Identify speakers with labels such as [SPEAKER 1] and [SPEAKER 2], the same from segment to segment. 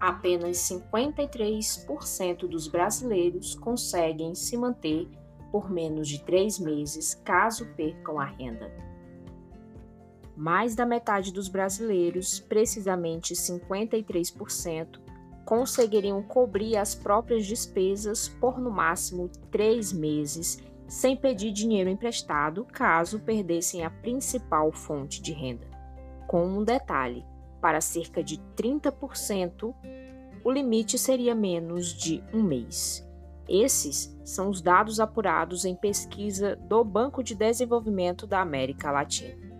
[SPEAKER 1] apenas 53% dos brasileiros conseguem se manter por menos de três meses caso percam a renda. Mais da metade dos brasileiros, precisamente 53%, conseguiriam cobrir as próprias despesas por no máximo três meses sem pedir dinheiro emprestado caso perdessem a principal fonte de renda. Com um detalhe: para cerca de 30%, o limite seria menos de um mês. Esses são os dados apurados em pesquisa do Banco de Desenvolvimento da América Latina.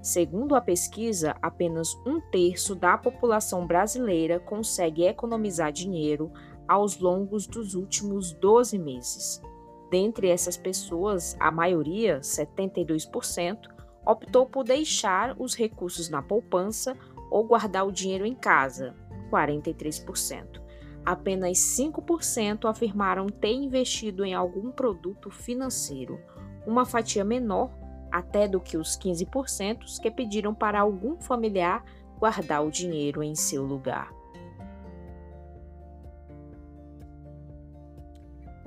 [SPEAKER 1] Segundo a pesquisa, apenas um terço da população brasileira consegue economizar dinheiro aos longos dos últimos 12 meses. Dentre essas pessoas, a maioria, 72%, optou por deixar os recursos na poupança ou guardar o dinheiro em casa, 43%. Apenas 5% afirmaram ter investido em algum produto financeiro, uma fatia menor até do que os 15% que pediram para algum familiar guardar o dinheiro em seu lugar.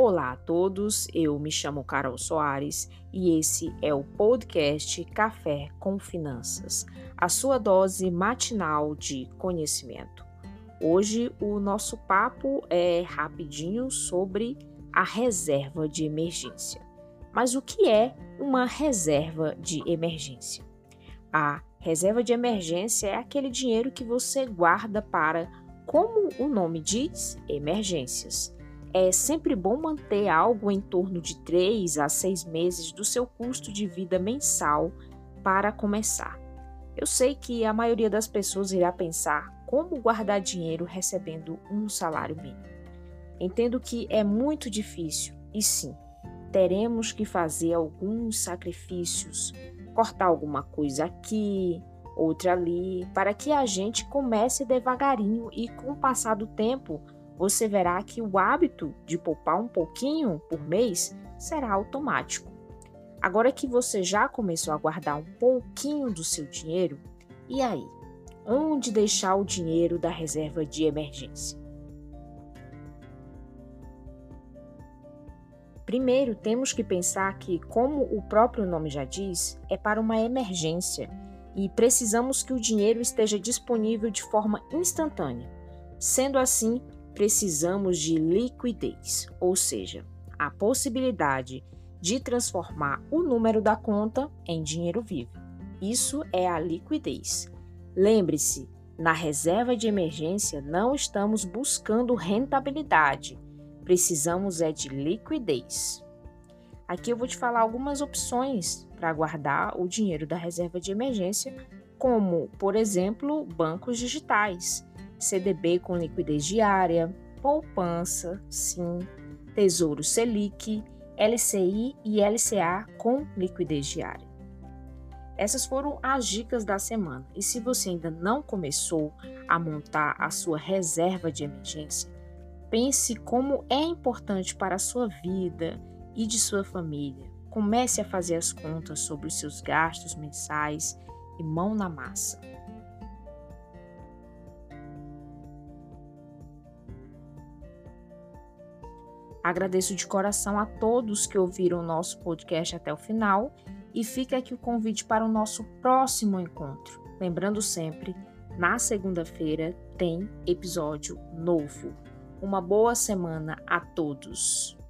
[SPEAKER 1] Olá a todos, eu me chamo Carol Soares e esse é o podcast Café com Finanças, a sua dose matinal de conhecimento. Hoje o nosso papo é rapidinho sobre a reserva de emergência. Mas o que é uma reserva de emergência? A reserva de emergência é aquele dinheiro que você guarda para, como o nome diz, emergências é sempre bom manter algo em torno de 3 a 6 meses do seu custo de vida mensal para começar. Eu sei que a maioria das pessoas irá pensar como guardar dinheiro recebendo um salário mínimo. Entendo que é muito difícil e sim, teremos que fazer alguns sacrifícios, cortar alguma coisa aqui, outra ali, para que a gente comece devagarinho e com o passar do tempo você verá que o hábito de poupar um pouquinho por mês será automático. Agora que você já começou a guardar um pouquinho do seu dinheiro, e aí? Onde deixar o dinheiro da reserva de emergência? Primeiro, temos que pensar que, como o próprio nome já diz, é para uma emergência e precisamos que o dinheiro esteja disponível de forma instantânea. Sendo assim, precisamos de liquidez, ou seja, a possibilidade de transformar o número da conta em dinheiro vivo. Isso é a liquidez. Lembre-se, na reserva de emergência não estamos buscando rentabilidade, precisamos é de liquidez. Aqui eu vou te falar algumas opções para guardar o dinheiro da reserva de emergência, como, por exemplo, bancos digitais CDB com liquidez diária, poupança, sim, Tesouro Selic, LCI e LCA com liquidez diária. Essas foram as dicas da semana. E se você ainda não começou a montar a sua reserva de emergência, pense como é importante para a sua vida e de sua família. Comece a fazer as contas sobre os seus gastos mensais e mão na massa. Agradeço de coração a todos que ouviram o nosso podcast até o final e fica aqui o convite para o nosso próximo encontro. Lembrando sempre, na segunda-feira tem episódio novo. Uma boa semana a todos!